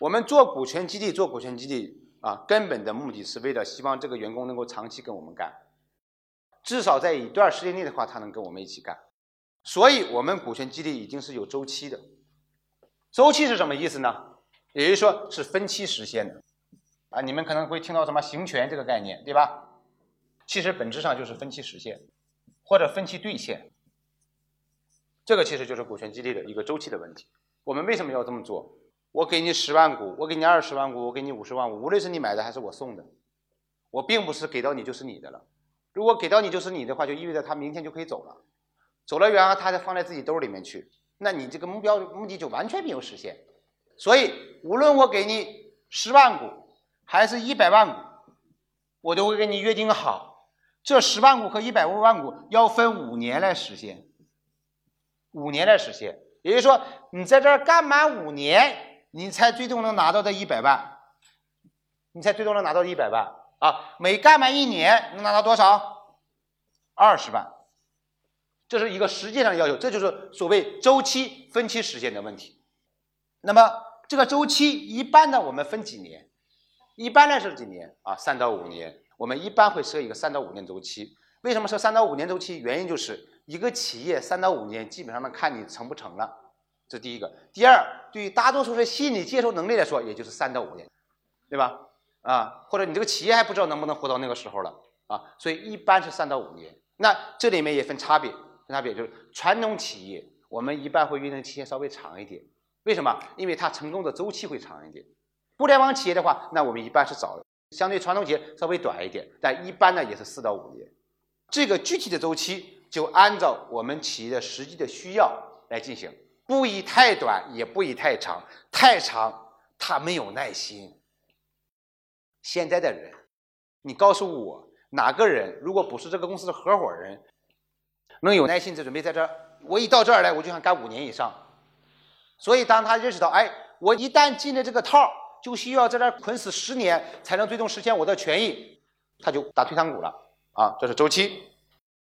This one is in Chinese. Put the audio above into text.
我们做股权激励，做股权激励啊，根本的目的是为了希望这个员工能够长期跟我们干，至少在一段时间内的话，他能跟我们一起干。所以，我们股权激励已经是有周期的。周期是什么意思呢？也就是说，是分期实现的。啊，你们可能会听到什么行权这个概念，对吧？其实本质上就是分期实现，或者分期兑现。这个其实就是股权激励的一个周期的问题。我们为什么要这么做？我给你十万股，我给你二十万股，我给你五十万股，无论是你买的还是我送的，我并不是给到你就是你的了。如果给到你就是你的话，就意味着他明天就可以走了，走了然后他再放在自己兜里面去，那你这个目标目的就完全没有实现。所以，无论我给你十万股还是一百万股，我都会跟你约定好，这十万股和一百万股要分五年来实现，五年来实现。也就是说，你在这儿干满五年。你才最终能拿到这一百万，你才最终能拿到一百万啊！每干满一年能拿到多少？二十万，这是一个实际上的要求，这就是所谓周期分期实现的问题。那么这个周期一般呢，我们分几年？一般呢是几年啊？三到五年。我们一般会设一个三到五年周期。为什么设三到五年周期？原因就是一个企业三到五年基本上能看你成不成了。这第一个，第二，对于大多数人心理接受能力来说，也就是三到五年，对吧？啊，或者你这个企业还不知道能不能活到那个时候了啊，所以一般是三到五年。那这里面也分差别，分差别就是传统企业，我们一般会运营期限稍微长一点，为什么？因为它成功的周期会长一点。互联网企业的话，那我们一般是早，相对传统企业稍微短一点，但一般呢也是四到五年。这个具体的周期就按照我们企业的实际的需要来进行。不宜太短，也不宜太长。太长，他没有耐心。现在的人，你告诉我，哪个人如果不是这个公司的合伙人，能有耐心在准备在这儿？我一到这儿来，我就想干五年以上。所以，当他认识到，哎，我一旦进了这个套，就需要在这儿捆死十年，才能最终实现我的权益，他就打退堂鼓了。啊，这是周期。